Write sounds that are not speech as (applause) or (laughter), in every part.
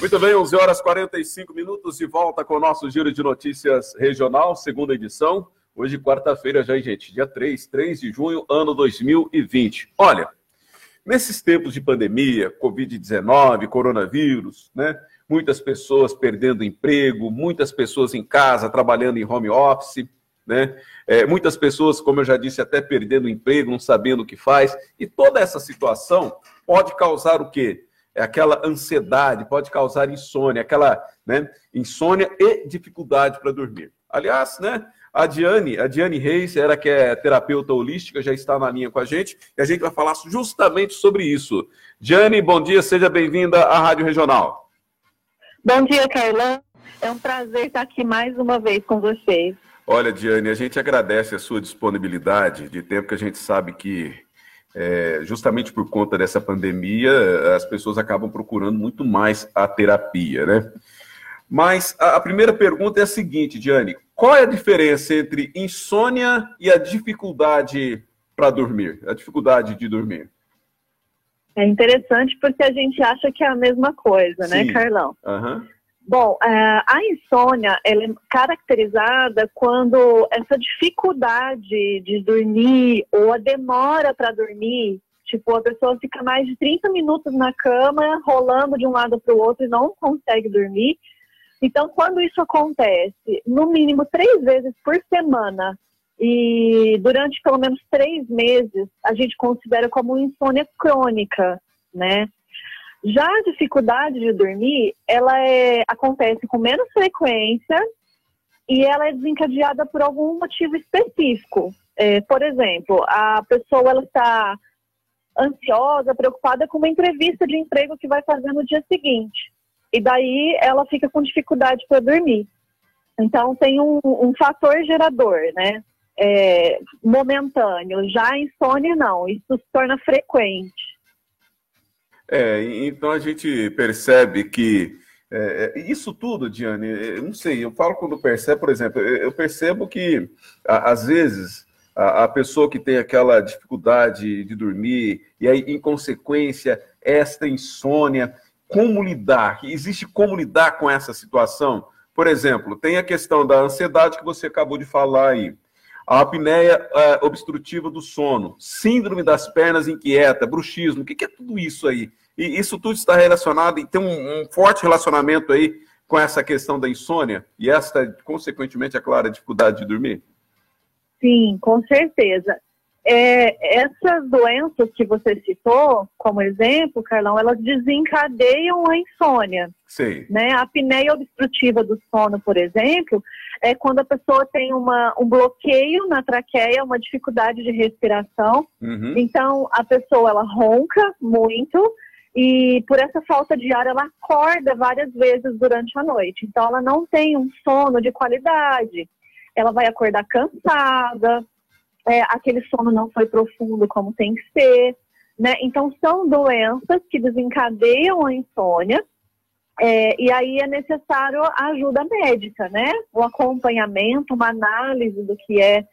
Muito bem, 11 horas 45 minutos de volta com o nosso Giro de Notícias Regional, segunda edição. Hoje, quarta-feira, já, gente, dia 3, 3 de junho, ano 2020. Olha, nesses tempos de pandemia, Covid-19, coronavírus, né? Muitas pessoas perdendo emprego, muitas pessoas em casa trabalhando em home office, né? É, muitas pessoas, como eu já disse, até perdendo emprego, não sabendo o que faz. E toda essa situação pode causar o quê? É aquela ansiedade, pode causar insônia, aquela né, insônia e dificuldade para dormir. Aliás, né, a Diane, a Diane Reis, era que é terapeuta holística, já está na linha com a gente, e a gente vai falar justamente sobre isso. Diane, bom dia, seja bem-vinda à Rádio Regional. Bom dia, Carlão. É um prazer estar aqui mais uma vez com vocês. Olha, Diane, a gente agradece a sua disponibilidade de tempo que a gente sabe que é, justamente por conta dessa pandemia, as pessoas acabam procurando muito mais a terapia, né? Mas a, a primeira pergunta é a seguinte, Diane: qual é a diferença entre insônia e a dificuldade para dormir, a dificuldade de dormir? É interessante porque a gente acha que é a mesma coisa, né, Sim. né, Carlão? Uhum. Bom, é, a insônia ela é caracterizada quando essa dificuldade de dormir ou a demora para dormir, tipo, a pessoa fica mais de 30 minutos na cama, rolando de um lado para o outro e não consegue dormir. Então, quando isso acontece, no mínimo três vezes por semana e durante pelo menos três meses, a gente considera como insônia crônica, né? Já a dificuldade de dormir, ela é, acontece com menos frequência e ela é desencadeada por algum motivo específico. É, por exemplo, a pessoa ela está ansiosa, preocupada com uma entrevista de emprego que vai fazer no dia seguinte. E daí ela fica com dificuldade para dormir. Então tem um, um fator gerador, né? É, momentâneo. Já a insônia não, isso se torna frequente. É, então a gente percebe que é, é isso tudo, Diane, eu não sei, eu falo quando percebo, por exemplo, eu percebo que às vezes a, a, pessoa que tem aquela dificuldade de dormir e aí, em consequência, esta insônia, como lidar? Existe como lidar com essa situação? Por exemplo, tem a questão da ansiedade que você acabou de falar aí a apneia uh, obstrutiva do sono, síndrome das pernas inquieta, bruxismo, o que, que, é tudo isso aí? E isso tudo está relacionado e tem um, um, forte relacionamento aí com essa questão da insônia e esta, consequentemente, é claro, a dificuldade de dormir? Sim, com certeza. É, essas doenças que você citou, como exemplo, Carlão, elas desencadeiam a insônia. Sim. Né? A apneia obstrutiva do sono, por exemplo, é quando a pessoa tem uma, um bloqueio na traqueia, uma dificuldade de respiração. Uhum. Então, a pessoa ela ronca muito e por essa falta de ar ela acorda várias vezes durante a noite. Então, ela não tem um sono de qualidade. Ela vai acordar cansada, é, aquele sono não foi profundo como tem que ser, né? Então são doenças que desencadeiam a insônia é, e aí é necessário a ajuda médica, né? O acompanhamento, uma análise do que é,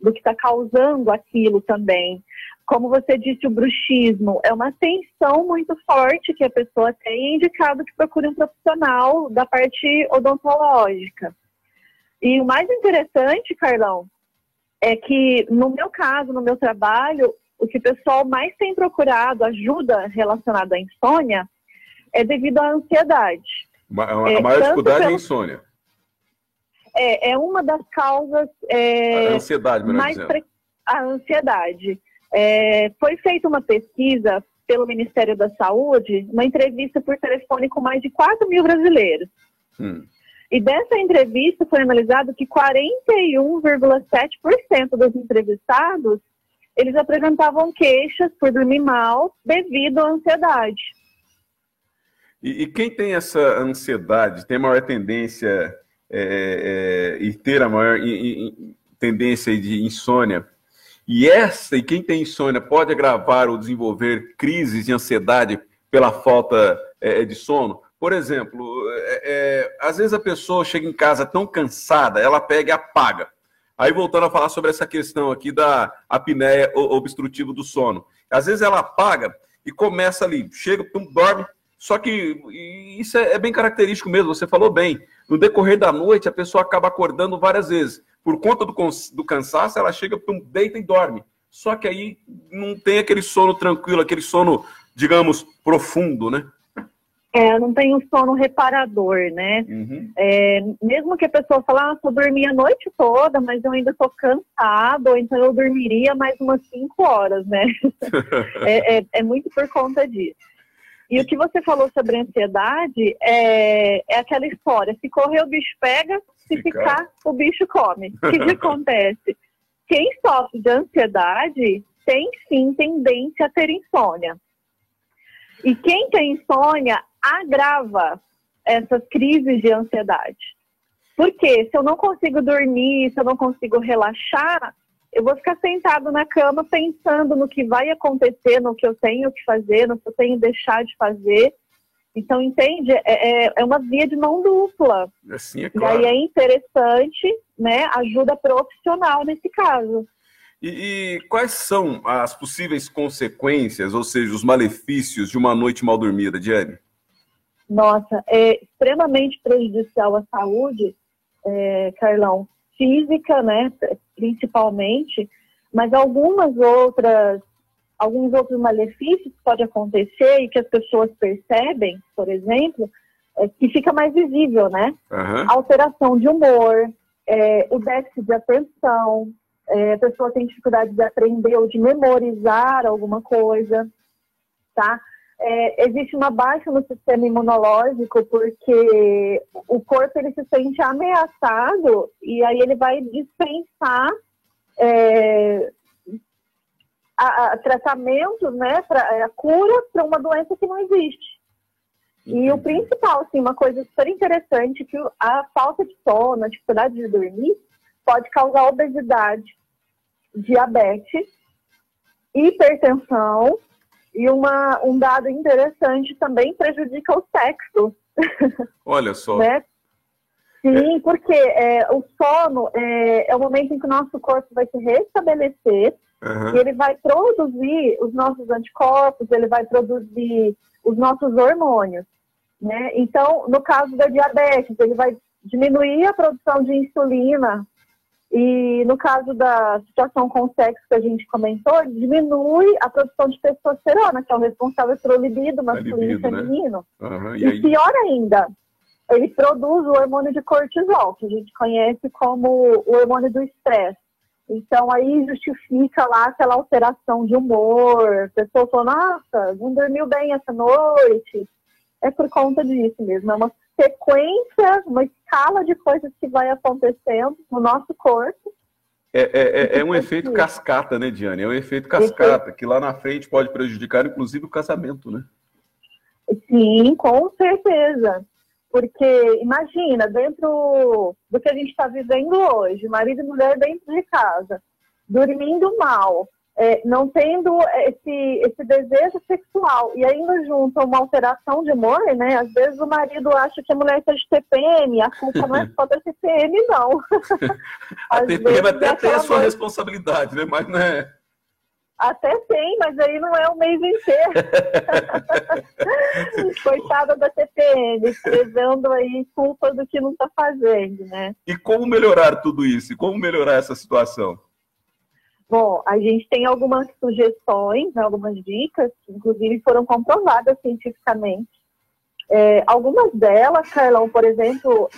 do que está causando aquilo também. Como você disse, o bruxismo é uma tensão muito forte que a pessoa tem, é indicado que procure um profissional da parte odontológica. E o mais interessante, Carlão, é que, no meu caso, no meu trabalho, o que o pessoal mais tem procurado ajuda relacionada à insônia é devido à ansiedade. A, é, maior dificuldade pelo... é a insônia. É, é uma das causas. É, a ansiedade, melhor mais pre... A ansiedade. É, foi feita uma pesquisa pelo Ministério da Saúde, uma entrevista por telefone com mais de 4 mil brasileiros. Hum. E dessa entrevista foi analisado que 41,7% dos entrevistados eles apresentavam queixas por dormir mal devido à ansiedade. E, e quem tem essa ansiedade, tem maior tendência é, é, e ter a maior tendência de insônia, e essa, e quem tem insônia pode agravar ou desenvolver crises de ansiedade pela falta é, de sono? Por exemplo, é, é, às vezes a pessoa chega em casa tão cansada, ela pega e apaga. Aí voltando a falar sobre essa questão aqui da apneia obstrutiva do sono. Às vezes ela apaga e começa ali, chega, dorme, Só que isso é, é bem característico mesmo, você falou bem. No decorrer da noite, a pessoa acaba acordando várias vezes. Por conta do, do cansaço, ela chega, deita e dorme. Só que aí não tem aquele sono tranquilo, aquele sono, digamos, profundo, né? É, não tem um sono reparador, né? Uhum. É, mesmo que a pessoa fale, ah, eu dormi a noite toda, mas eu ainda estou cansado, ou então eu dormiria mais umas cinco horas, né? (laughs) é, é, é, muito por conta disso. E o que você falou sobre ansiedade é, é aquela história: se correr, o bicho pega, se ficar, ficar o bicho come. O que, que (laughs) acontece? Quem sofre de ansiedade tem sim tendência a ter insônia. E quem tem insônia agrava essas crises de ansiedade. Porque se eu não consigo dormir, se eu não consigo relaxar, eu vou ficar sentado na cama pensando no que vai acontecer, no que eu tenho que fazer, no que eu tenho que deixar de fazer. Então, entende? É, é, é uma via de mão dupla. Assim é claro. E aí é interessante, né? Ajuda profissional nesse caso. E, e, quais são as possíveis consequências, ou seja, os malefícios de uma noite mal dormida, Diane? Nossa, é extremamente prejudicial à saúde, é, Carlão, física, né, principalmente, mas algumas outras, alguns outros malefícios que pode acontecer e que as pessoas percebem, por exemplo, é que fica mais visível, né? Uhum. Alteração de humor, é, o déficit de atenção, é, a pessoa tem dificuldade de aprender ou de memorizar alguma coisa, tá? É, existe uma baixa no sistema imunológico porque o corpo ele se sente ameaçado e aí ele vai dispensar é, a, a tratamento, né, pra, a cura para uma doença que não existe. E o principal, assim, uma coisa super interessante que a falta de sono, a dificuldade de dormir, pode causar obesidade, diabetes, hipertensão e uma, um dado interessante também prejudica o sexo. Olha (laughs) só. né? Sim, porque é, o sono é, é, o momento em que o nosso corpo vai se restabelecer uhum. e ele vai produzir os nossos anticorpos, ele vai produzir os nossos hormônios. Né? Então, no caso da diabetes, ele vai diminuir a produção de insulina e no caso da situação com o sexo que a gente comentou, diminui a produção de testosterona, que é o responsável pelo libido masculino libido, e né? feminino. Né? Uhum, e, e pior ainda, ele produz o hormônio de cortisol, que a gente conhece como o hormônio do estresse. Então aí justifica lá aquela alteração de humor, pessoa fala, nossa, não dormiu bem essa noite. É por conta disso mesmo, é uma sequência, uma escala de coisas que vai acontecendo no nosso corpo. É, é, é, é um efeito cascata, né, Diane? É um efeito cascata, que lá na frente pode prejudicar, inclusive, o casamento, né? Sim, com certeza. Porque, imagina, dentro do que a gente está vivendo hoje, marido e mulher dentro de casa, dormindo mal, é, não tendo esse, esse desejo sexual e ainda junto uma alteração de humor, né? Às vezes o marido acha que a mulher está de TPM, a culpa não é só (laughs) da TPM, não. a (laughs) TPM até tem a sua responsabilidade, né? Mas não é. Até tem, mas aí não é o mês inteiro. (laughs) Coitada da TPM, escrevendo aí culpa do que não está fazendo, né? E como melhorar tudo isso? Como melhorar essa situação? Bom, a gente tem algumas sugestões, né, algumas dicas, que inclusive foram comprovadas cientificamente. É, algumas delas, Carlão, por exemplo,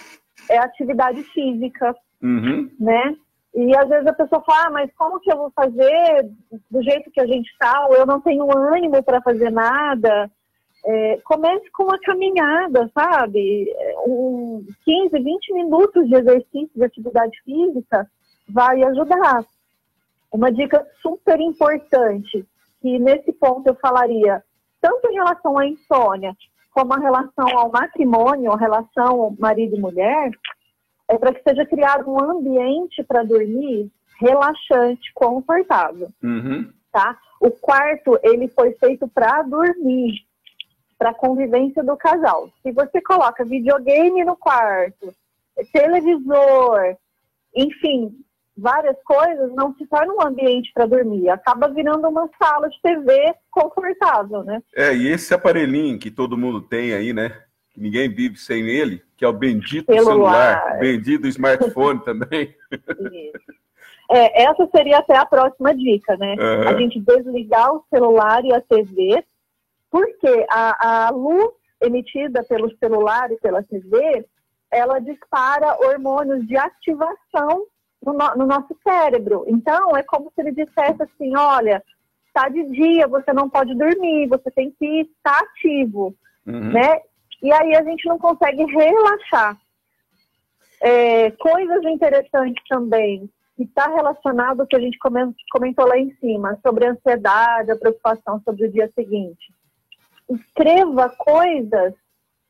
é atividade física, uhum. né? E às vezes a pessoa fala, ah, mas como que eu vou fazer do jeito que a gente está? Ou eu não tenho ânimo para fazer nada. É, comece com uma caminhada, sabe? Um 15, 20 minutos de exercício de atividade física vai ajudar. Uma dica super importante, que nesse ponto eu falaria, tanto em relação à insônia, como a relação ao matrimônio, a relação marido e mulher, é para que seja criado um ambiente para dormir relaxante, confortável. Uhum. Tá? O quarto, ele foi feito para dormir, para convivência do casal. Se você coloca videogame no quarto, televisor, enfim, várias coisas, não se torna um ambiente para dormir, acaba virando uma sala de TV confortável, né? É, e esse aparelhinho que todo mundo tem aí, né? Que ninguém vive sem ele, que é o bendito celular, celular bendito smartphone (laughs) também. É, essa seria até a próxima dica, né? Uhum. A gente desligar o celular e a TV, porque a, a luz emitida pelo celular e pela TV, ela dispara hormônios de ativação no, no, nosso cérebro. Então, é como se ele dissesse assim: olha, está de dia, você não pode dormir, você tem que estar ativo, uhum. né? E aí a gente não consegue relaxar. É, coisas interessantes também, que está relacionado ao que a gente comentou lá em cima, sobre a ansiedade, a preocupação sobre o dia seguinte. Escreva coisas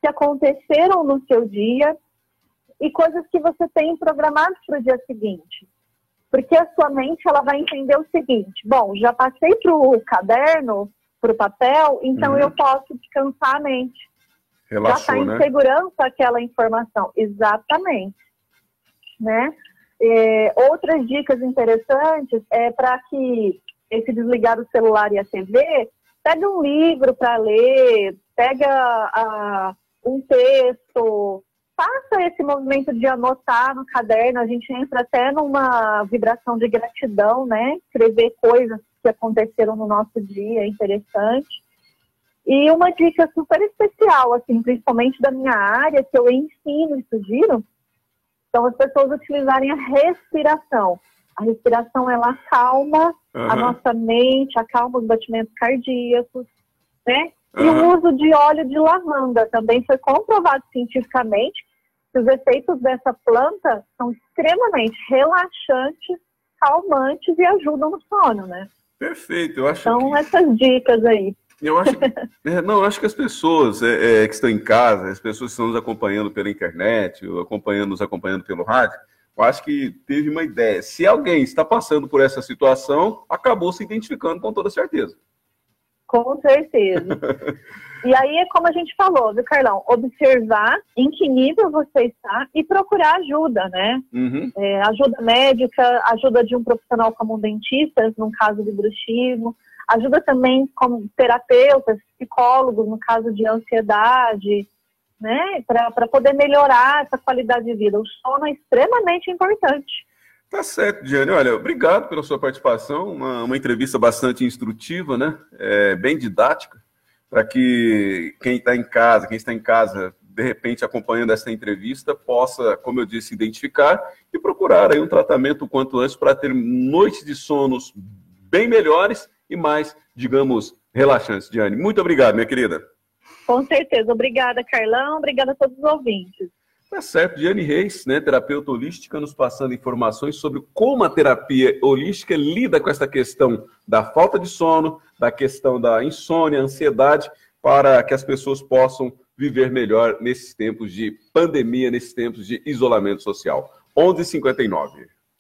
que aconteceram no seu dia e coisas que você tem programadas para o dia seguinte. Porque a sua mente ela vai entender o seguinte: bom, já passei para o caderno, para o papel, então uhum. eu posso descansar a mente. Relaxou, já está em né? segurança aquela informação. Exatamente. Né? É, outras dicas interessantes é para que esse desligar o celular e a TV, pega um livro para ler, pega a, um texto, faça esse movimento de anotar no caderno, a gente entra até numa vibração de gratidão, né? Escrever coisas que aconteceram no nosso dia, é interessante. E uma dica super especial, assim, principalmente da minha área, que eu ensino e sugiro, são as pessoas utilizarem a respiração. A respiração, ela acalma uhum. a nossa mente, acalma os batimentos cardíacos, né? E uhum. o uso de óleo de lavanda também foi comprovado cientificamente que os efeitos dessa planta são extremamente relaxantes, calmantes e ajudam no sono, né? Perfeito, eu acho Então, que... essas dicas aí. Eu acho é, não, eu acho que as pessoas é, é, que estão em casa, as pessoas que estão nos acompanhando pela internet, ou acompanhando, nos acompanhando pelo rádio, eu acho que teve uma ideia. Se alguém está passando por essa situação, acabou se identificando com toda certeza. Com certeza. (laughs) e aí é como a gente falou, viu, Carlão? Observar em que nível você está e procurar ajuda, né? Uhum. É, ajuda médica, ajuda de um profissional como um dentista, no caso de bruxismo, ajuda também como terapeutas, psicólogos, no caso de ansiedade, né? Para poder melhorar essa qualidade de vida. O sono é extremamente importante. Tá certo, Diane. Olha, obrigado pela sua participação. Uma, uma entrevista bastante instrutiva, né? É, bem didática, para que quem está em casa, quem está em casa, de repente acompanhando essa entrevista, possa, como eu disse, identificar e procurar aí um tratamento o quanto antes para ter noites de sonos bem melhores e mais, digamos, relaxantes. Diane, muito obrigado, minha querida. Com certeza. Obrigada, Carlão. Obrigada a todos os ouvintes. Tá certo, Diane Reis, né, terapeuta holística, nos passando informações sobre como a terapia holística lida com essa questão da falta de sono, da questão da insônia, ansiedade, para que as pessoas possam viver melhor nesses tempos de pandemia, nesses tempos de isolamento social. 11:59.